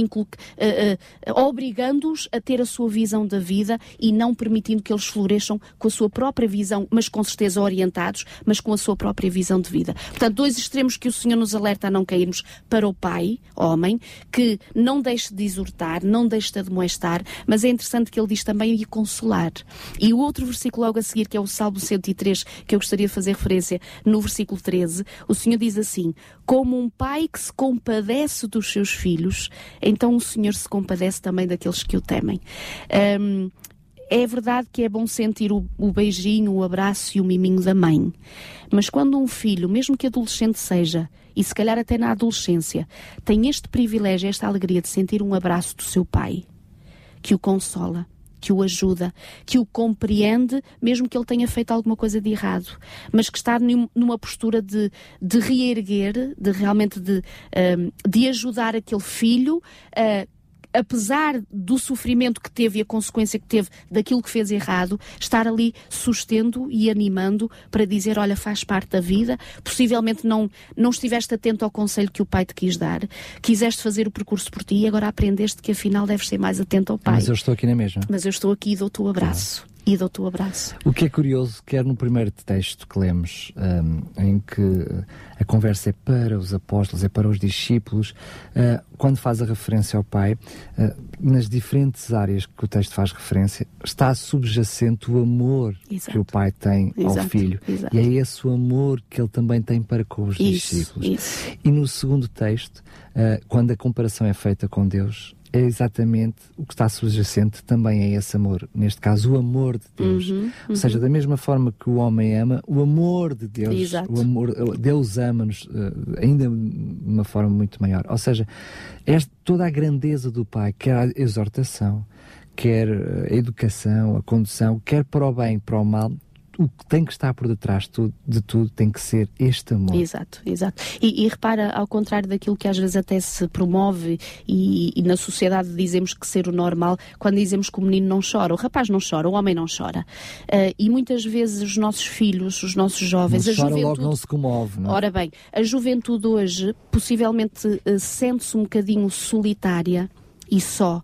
obrigando-os a ter a sua visão da vida e não permitindo que eles floresçam com a sua própria visão, mas com certeza orientados, mas com a sua própria visão de vida. Portanto, dois extremos que o Senhor nos alerta a não cairmos para o pai, homem, que não deixe de exortar, não deixe de admoestar, mas é interessante que ele diz também e consolar. E o outro versículo logo a seguir, que é o Salmo 103, que eu gostaria de fazer referência, no versículo 13, o Senhor diz assim: Como um pai que se compadece dos seus filhos, então o Senhor se compadece também daqueles que o temem. Um, é verdade que é bom sentir o, o, beijinho, o abraço e o miminho da mãe. Mas quando um filho, mesmo que adolescente seja, e se calhar até na adolescência, tem este privilégio, esta alegria de sentir um abraço do seu pai, que o consola, que o ajuda, que o compreende, mesmo que ele tenha feito alguma coisa de errado, mas que está numa postura de, de reerguer, de realmente de, de ajudar aquele filho apesar do sofrimento que teve e a consequência que teve daquilo que fez errado, estar ali sustendo e animando para dizer: olha, faz parte da vida, possivelmente não, não estiveste atento ao conselho que o pai te quis dar, quiseste fazer o percurso por ti e agora aprendeste que afinal deves ser mais atento ao pai. Mas eu estou aqui na mesma. Mas eu estou aqui e dou-te o abraço. Claro e dou-te o abraço. O que é curioso, quer no primeiro texto que lemos, um, em que a conversa é para os apóstolos, é para os discípulos, uh, quando faz a referência ao Pai, uh, nas diferentes áreas que o texto faz referência, está subjacente o amor Exato. que o Pai tem Exato. ao Filho. Exato. E é esse o amor que ele também tem para com os isso, discípulos. Isso. E no segundo texto, uh, quando a comparação é feita com Deus, é exatamente o que está subjacente também é esse amor. Neste caso, o amor de Deus. Uhum, uhum. Ou seja, da mesma forma que o homem ama, o amor de Deus, Exato. o amor, Deus ama-nos uh, ainda de uma forma muito maior. Ou seja, esta, toda a grandeza do Pai, quer a exortação, quer a educação, a condução, quer para o bem, para o mal, o que tem que estar por detrás de tudo, de tudo tem que ser este amor. Exato, exato. E, e, repara, ao contrário daquilo que às vezes até se promove e, e, na sociedade dizemos que ser o normal, quando dizemos que o menino não chora, o rapaz não chora, o homem não chora. Uh, e muitas vezes os nossos filhos, os nossos jovens, não a chora juventude... logo não se comove, não é? Ora bem, a juventude hoje possivelmente uh, sente-se um bocadinho solitária e só.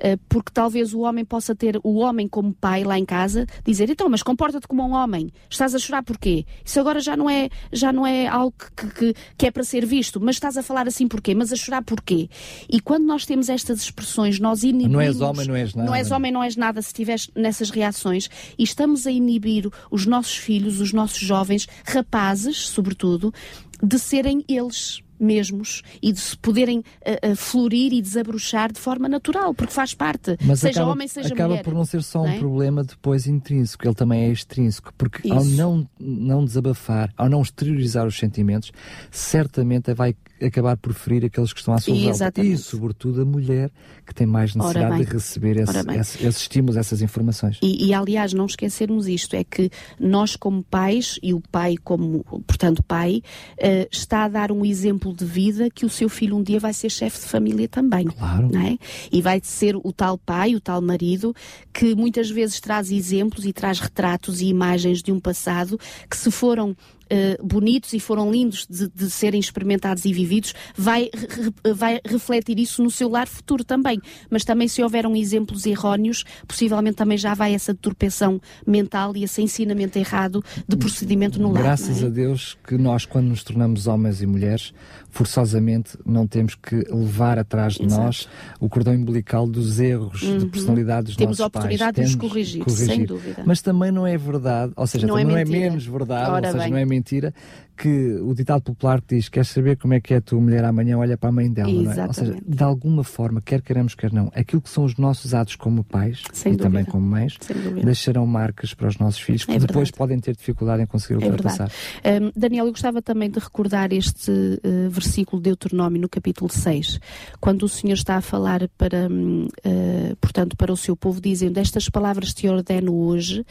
Eh, porque talvez o homem possa ter, o homem como pai lá em casa, dizer, então, mas comporta-te como um homem, estás a chorar porquê? Isso agora já não é, já não é algo que, que, que é para ser visto, mas estás a falar assim porquê? Mas a chorar porquê? E quando nós temos estas expressões, nós inibimos... Não és homem, não és nada. Não és homem, não és nada se estiveres nessas reações e estamos a inibir os nossos filhos, os nossos jovens, rapazes, sobretudo, de serem eles mesmos e de se poderem uh, uh, florir e desabrochar de forma natural, porque faz parte, Mas seja acaba, homem, seja acaba mulher. Acaba por não ser só um é? problema depois intrínseco, ele também é extrínseco, porque Isso. ao não, não desabafar, ao não exteriorizar os sentimentos, certamente vai acabar por ferir aqueles que estão à sua volta. E, sobretudo, a mulher que tem mais necessidade de receber esse, esse, esses estímulos, essas informações. E, e, aliás, não esquecermos isto, é que nós como pais, e o pai como, portanto, pai, uh, está a dar um exemplo de vida que o seu filho um dia vai ser chefe de família também. Claro. É? E vai ser o tal pai, o tal marido, que muitas vezes traz exemplos e traz retratos e imagens de um passado que se foram uh, bonitos e foram lindos de, de, serem experimentados e vividos, vai, re, vai refletir isso no seu lar futuro também. Mas também se houveram exemplos erróneos, possivelmente também já vai essa deturpação mental e esse ensinamento errado de procedimento no lar. Graças é? a Deus que nós, quando nos tornamos homens e mulheres, forçosamente não temos que levar atrás de Exato. nós o cordão umbilical dos erros uhum. de personalidade dos temos nossos pais. Temos a oportunidade de nos corrigir, corrigir, sem dúvida. Mas também não é verdade, ou seja, não, é, não é, menos verdade, Ora ou seja, bem. não é mentira, que o ditado popular que diz: Queres saber como é que é a tua mulher amanhã? Olha para a mãe dela, não é? Ou seja, de alguma forma, quer queremos, quer não, aquilo que são os nossos atos como pais Sem e dúvida. também como mães deixarão marcas para os nossos filhos que é depois podem ter dificuldade em conseguir é ultrapassar. Um, Daniel, eu gostava também de recordar este uh, versículo de Deuteronômio no capítulo 6, quando o Senhor está a falar para, uh, portanto, para o seu povo, dizendo: Estas palavras te ordeno hoje,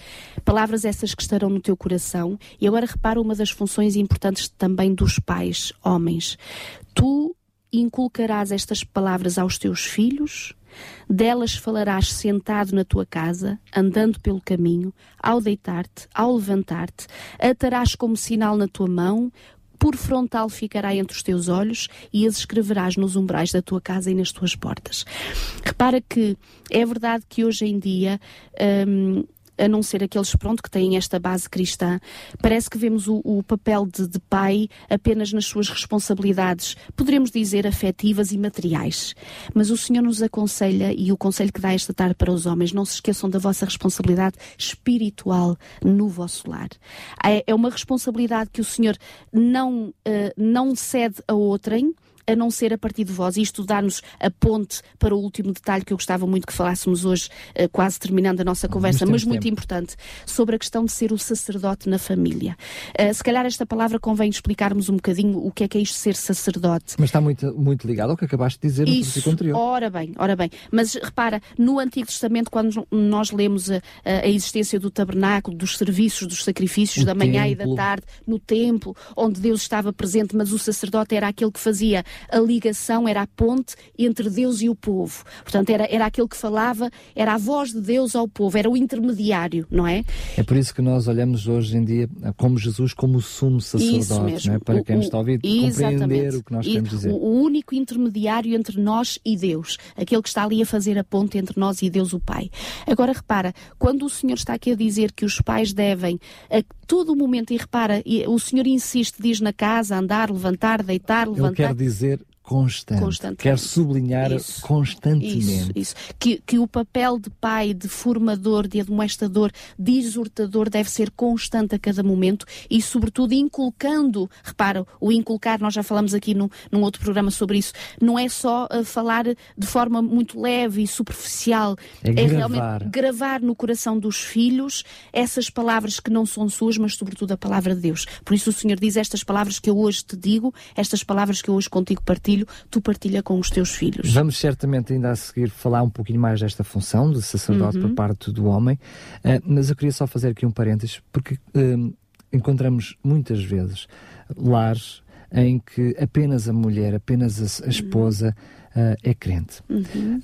palavras essas que estarão no teu coração. E agora repara uma das funções importantes importantes também dos pais, homens. Tu inculcarás estas palavras aos teus filhos, delas falarás sentado na tua casa, andando pelo caminho, ao deitar-te, ao levantar-te, atarás como sinal na tua mão, por frontal ficará entre os teus olhos e as escreverás nos umbrais da tua casa e nas tuas portas. Repara que é verdade que hoje em dia hum, a não ser aqueles, pronto, que têm esta base cristã, parece que vemos o, o papel de, de, pai apenas nas suas responsabilidades, poderemos dizer afetivas e materiais. Mas o Senhor nos aconselha, e o conselho que dá esta tarde para os homens, não se esqueçam da vossa responsabilidade espiritual no vosso lar. É, é uma responsabilidade que o Senhor não, uh, não cede a outrem, a não ser a partir de vós. Isto dá-nos a ponte para o último detalhe que eu gostava muito que falássemos hoje, eh, quase terminando a nossa conversa, mas muito tempo. importante, sobre a questão de ser o sacerdote na família. Uh, se calhar esta palavra convém explicarmos um bocadinho o que é que é isto ser sacerdote. Mas está muito, muito ligado ao que acabaste de dizer no Isso, anterior. Ora bem, ora bem. Mas repara, no Antigo Testamento, quando nós lemos a, a existência do tabernáculo, dos serviços, dos sacrifícios o da manhã templo. e da tarde, no templo, onde Deus estava presente, mas o sacerdote era aquele que fazia a ligação, era a ponte entre Deus e o povo. Portanto, era, era aquele que falava, era a voz de Deus ao povo, era o intermediário, não é? É por isso que nós olhamos hoje em dia como Jesus como o sumo sacerdote, é? para quem nos está a ouvir, compreender o que nós queremos dizer. O único intermediário entre nós e Deus, aquele que está ali a fazer a ponte entre nós e Deus o Pai. Agora repara, quando o Senhor está aqui a dizer que os pais devem todo momento, e repara, o Senhor insiste, diz na casa, andar, levantar, deitar, levantar. Ele quer dizer constante. Quer sublinhar isso, constantemente. Isso, isso. Que, que o papel de pai, de formador, de admoestador, de exortador deve ser constante a cada momento e, sobretudo, inculcando. Repara, o inculcar, nós já falamos aqui num, num outro programa sobre isso, não é só uh, falar de forma muito leve e superficial. É, é gravar. realmente gravar no coração dos filhos essas palavras que não são suas, mas, sobretudo, a palavra de Deus. Por isso, o Senhor diz estas palavras que eu hoje te digo, estas palavras que eu hoje contigo partilho filho, tu partilha com os teus filhos. Vamos certamente ainda a seguir falar um pouquinho mais desta função do sacerdote uhum. por parte do homem, uh, mas eu queria só fazer aqui um parênteses, porque uh, encontramos muitas vezes lares em que apenas a mulher, apenas a, a uhum. esposa uh, é crente. Uhum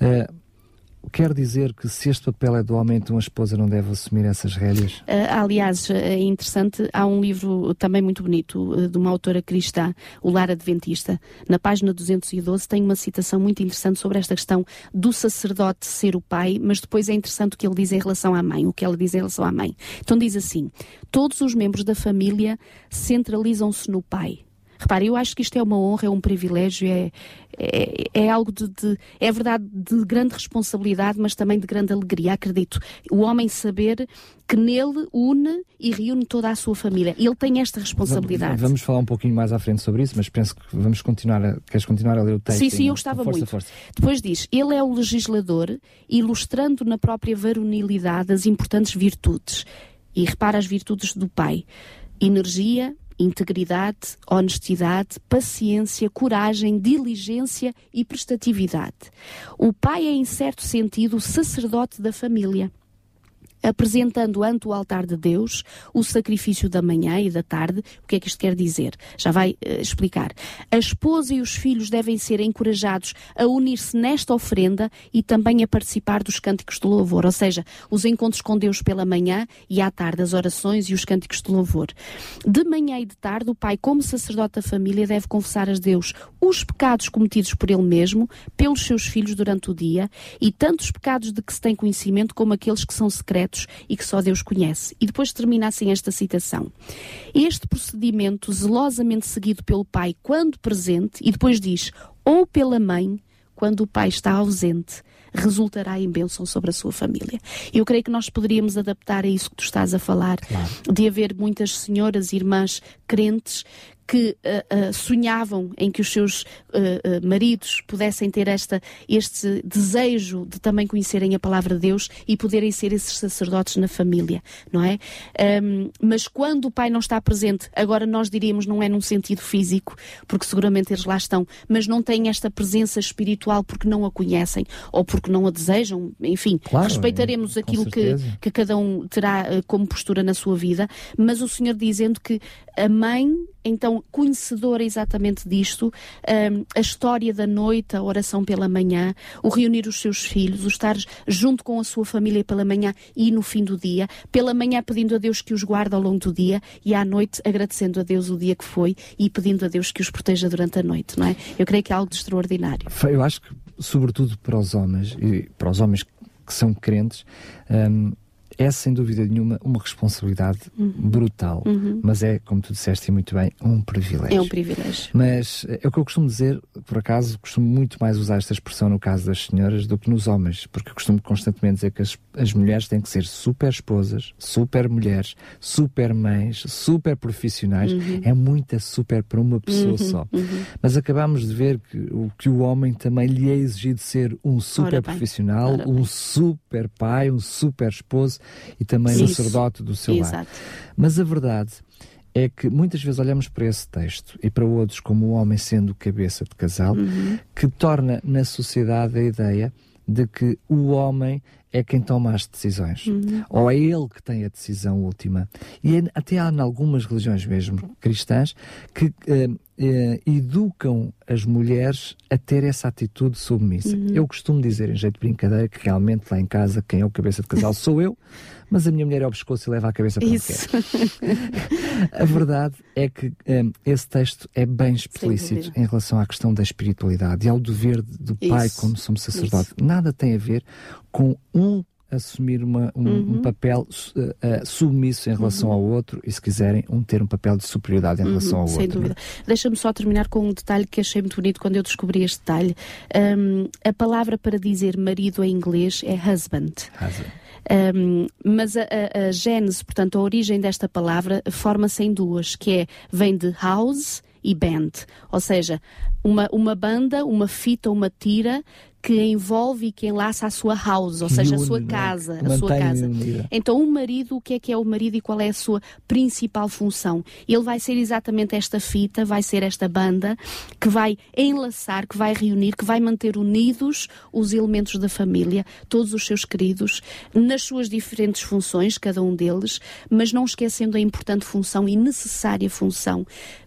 quer dizer que se este papel é do homem, então a esposa não deve assumir essas rédeas? Uh, aliás, é interessante, há um livro também muito bonito uh, de uma autora cristã, o Lar Adventista. Na página 212 tem uma citação muito interessante sobre esta questão do sacerdote ser o pai, mas depois é interessante o que ele diz em relação à mãe, o que ela diz em relação à mãe. Então diz assim: todos os membros da família centralizam-se no pai. Repare, eu acho que isto é uma honra, é um privilégio, é, é, é algo de, de, É verdade de grande responsabilidade, mas também de grande alegria, acredito. O homem saber que nele une e reúne toda a sua família. Ele tem esta responsabilidade. Vamos falar um pouquinho mais à frente sobre isso, mas penso que vamos continuar a. Queres continuar a ler o texto? Sim, sim, eu gostava força, muito. Força. Depois diz: Ele é o legislador, ilustrando na própria varonilidade as importantes virtudes. E repara as virtudes do pai: energia, integridade, honestidade, paciência, coragem, diligência e prestatividade. O pai é, em certo sentido, o sacerdote da família apresentando ante o altar de Deus o sacrifício da manhã e da tarde. O que é que isto quer dizer? Já vai uh, explicar. A esposa e os filhos devem ser encorajados a unir-se nesta oferenda e também a participar dos cânticos de louvor, ou seja, os encontros com Deus pela manhã e à tarde, as orações e os cânticos de louvor. De manhã e de tarde, o pai, como sacerdote da família, deve confessar a Deus os pecados cometidos por ele mesmo, pelos seus filhos durante o dia, e tanto os pecados de que se tem conhecimento como aqueles que são secretos secretos e que só Deus conhece. E depois termina assim esta citação. Este procedimento, zelosamente seguido pelo pai quando presente, e depois diz, ou pela mãe, quando o pai está ausente, resultará em bênção sobre a sua família. Eu creio que nós poderíamos adaptar a isso que tu estás a falar, claro. de haver muitas senhoras, irmãs crentes que uh, uh, sonhavam em que os seus uh, maridos pudessem ter esta, este desejo de também conhecerem a palavra de Deus e poderem ser esses sacerdotes na família, não é? Um, mas quando o pai não está presente, agora nós diríamos não é num sentido físico, porque seguramente eles lá estão, mas não têm esta presença espiritual porque não a conhecem ou porque não a desejam, enfim, claro, respeitaremos aquilo que, que cada um terá como postura na sua vida, mas o Senhor dizendo que a mãe então conhecedora exatamente disto, um, a história da noite, a oração pela manhã, o reunir os seus filhos, o estar junto com a sua família pela manhã e no fim do dia, pela manhã pedindo a Deus que os guarde ao longo do dia e à noite agradecendo a Deus o dia que foi e pedindo a Deus que os proteja durante a noite, não é? Eu creio que é algo de extraordinário. Eu acho que, sobretudo para os homens, e para os homens que são crentes, um, é sem dúvida nenhuma uma responsabilidade uhum. brutal, uhum. mas é, como tu disseste muito bem, um privilégio. É um privilégio. Mas é o que eu costumo dizer, por acaso, costumo muito mais usar esta expressão no caso das senhoras do que nos homens, porque costumo constantemente dizer que as, as mulheres têm que ser super esposas, super mulheres, super mães, super profissionais. Uhum. É muita super para uma pessoa uhum. só. Uhum. Mas acabamos de ver que o que o homem também lhe é exigido ser um super profissional, um super pai, um super esposo e também Isso. sacerdote do seu Exato. lar. Mas a verdade é que muitas vezes olhamos para esse texto e para outros como o homem sendo cabeça de casal, uhum. que torna na sociedade a ideia de que o homem é quem toma as decisões. Uhum. Ou é ele que tem a decisão última. E é, até há em algumas religiões mesmo cristãs que uh, eh, educam as mulheres a ter essa atitude submissa. Uhum. Eu costumo dizer, em jeito de brincadeira, que realmente lá em casa quem é o cabeça de casal sou eu, mas a minha mulher é o pescoço e leva a cabeça para Isso. onde quer. a verdade é que um, esse texto é bem explícito em relação à questão da espiritualidade e ao dever do pai Isso. como somos sacerdote. Isso. Nada tem a ver com um assumir uma, um, uhum. um, papel uh, uh, submisso em relação uhum. ao outro e, se quiserem, um ter um papel de superioridade em uhum, relação ao sem outro. Sem dúvida. Deixa-me só terminar com um detalhe que achei muito bonito quando eu descobri este detalhe. Um, a palavra para dizer marido em inglês é husband. husband. Um, mas a, a, a gênese, portanto, a origem desta palavra forma-se em duas, que é, vem de house e band, ou seja, uma, uma banda, uma fita, uma tira que envolve e que enlaça a sua house, ou seja, a sua é? casa, a sua casa. Então, o marido, o que é que é o marido e qual é a sua principal função? Ele vai ser exatamente esta fita, vai ser esta banda que vai enlaçar, que vai reunir, que vai manter unidos os elementos da família, todos os seus queridos, nas suas diferentes funções, cada um deles, mas não esquecendo a importante função e necessária função,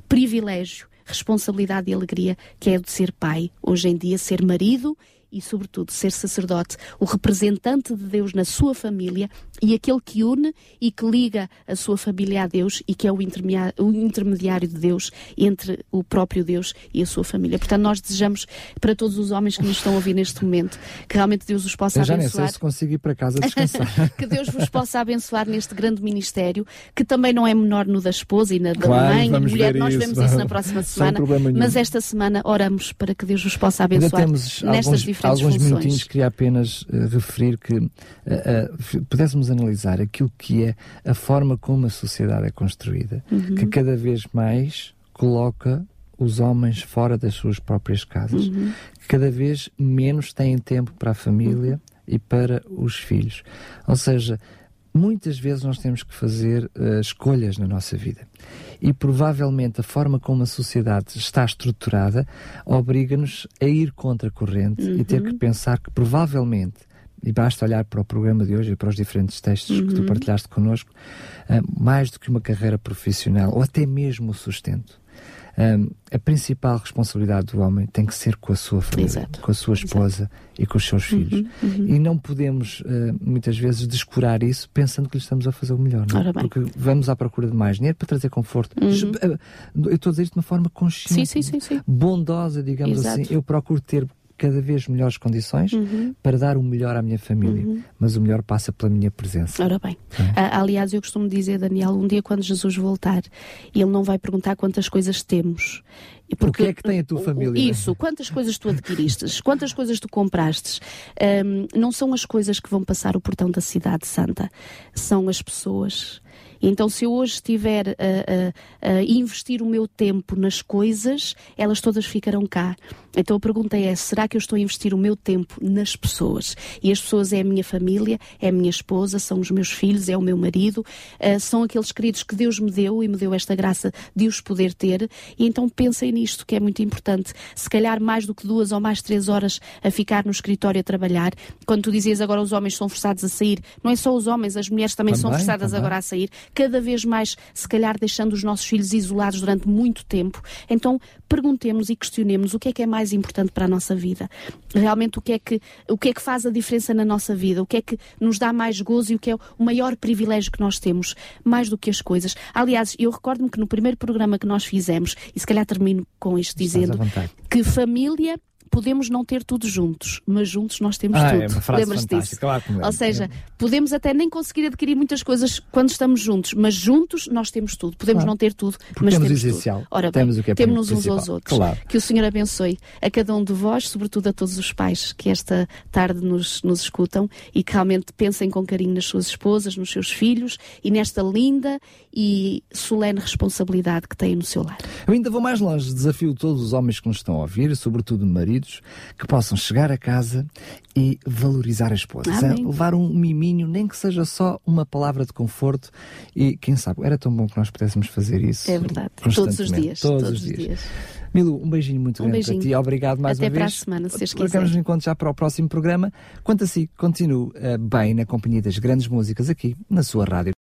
privilégio, responsabilidade e alegria que é de ser pai, hoje em dia ser marido e, sobretudo, ser sacerdote, o representante de Deus na sua família e aquele que une e que liga a sua família a Deus e que é o intermediário de Deus entre o próprio Deus e a sua família. Portanto, nós desejamos para todos os homens que nos estão a ouvir neste momento que realmente Deus os possa Eu já abençoar. Nem sei se consigo ir para casa descansar. que Deus vos possa abençoar neste grande ministério, que também não é menor no da esposa e na da claro, mãe mulher. Nós isso, vemos isso na próxima semana. Mas esta semana oramos para que Deus vos possa abençoar nestas alguns, diferentes alguns funções. minutinhos queria apenas uh, referir que uh, uh, pudéssemos analisar aquilo que é a forma como a sociedade é construída, uhum. que cada vez mais coloca os homens fora das suas próprias casas, uhum. que cada vez menos têm tempo para a família uhum. e para os filhos. Ou seja, muitas vezes nós temos que fazer escolhas na nossa vida. E provavelmente a forma como a sociedade está estruturada obriga-nos a ir contra a corrente uhum. e ter que uhum. pensar que provavelmente e basta olhar para o programa de hoje e para os diferentes textos uhum. que tu uhum. partilhaste connosco, uh, mais do que uma carreira profissional ou até mesmo o sustento. Um, a principal responsabilidade do homem tem que ser com a sua família, Exato. com a sua esposa Exato. e com os seus uhum, filhos. Uhum. E não podemos, uh, muitas vezes, descurar isso pensando que lhe estamos a fazer o melhor. É? Porque vamos à procura de mais dinheiro para trazer conforto. Uhum. Eu estou a dizer isto de uma forma consciente, sim, sim, sim, bondosa, digamos Exato. assim. Eu procuro ter cada vez melhores condições uhum. para dar o melhor à minha família. Uhum. Mas o melhor passa pela minha presença. Ora bem. É? aliás, eu costumo dizer, Daniel, um dia quando Jesus voltar, ele não vai perguntar quantas coisas temos. Porque, o que é que tem a tua família? Isso, quantas coisas tu adquiriste, quantas coisas tu compraste. Um, não são as coisas que vão passar o portão da cidade santa, são as pessoas então, se eu hoje estiver a, a, a, investir o meu tempo nas coisas, elas todas ficarão cá. Então a pergunta é: será que eu estou a investir o meu tempo nas pessoas? E as pessoas é a minha família, é a minha esposa, são os meus filhos, é o meu marido, uh, são aqueles queridos que Deus me deu e me deu esta graça de os poder ter. E então pensem nisto, que é muito importante. Se calhar mais do que duas ou mais três horas a ficar no escritório a trabalhar. Quando tu dizias agora os homens são forçados a sair, não é só os homens, as mulheres também, também são forçadas também. agora a sair cada vez mais, se calhar, deixando os nossos filhos isolados durante muito tempo. Então, perguntemos e questionemos o que é que é mais importante para a nossa vida. Realmente, o que é que, o que, é que faz a diferença na nossa vida? O que é que nos dá mais gozo e o que é o maior privilégio que nós temos, mais do que as coisas. Aliás, eu recordo-me que no primeiro programa que nós fizemos, e se calhar termino com isto dizendo, que família podemos não ter tudo juntos, mas juntos nós temos ah, tudo. É uma frase Lembras disso? Claro, Ou seja, podemos até nem conseguir adquirir muitas coisas quando estamos juntos, mas juntos nós temos tudo. Podemos claro. não ter tudo, Porque mas temos, temos essencial. tudo. Ora bem, temos o que é temos uns aos outros. Claro. Que o Senhor abençoe a cada um de vós, sobretudo a todos os pais que esta tarde nos, nos escutam e que realmente pensem com carinho nas suas esposas, nos seus filhos e nesta linda e solene responsabilidade que têm no seu lar. Eu ainda vou mais longe, desafio todos os homens que nos estão a ouvir, sobretudo maridos, que possam chegar a casa e valorizar a esposa. Levar um miminho, nem que seja só uma palavra de conforto e quem sabe, era tão bom que nós pudéssemos fazer isso. É verdade, todos os dias. Todos, todos os dias. dias. Milu, um beijinho muito um grande beijinho. para ti. Obrigado mais Até uma vez. Até para a semana, se vocês quiserem. Marcamos encontro já para o próximo programa. Quanto a si, continue uh, bem na companhia das grandes músicas aqui na sua rádio.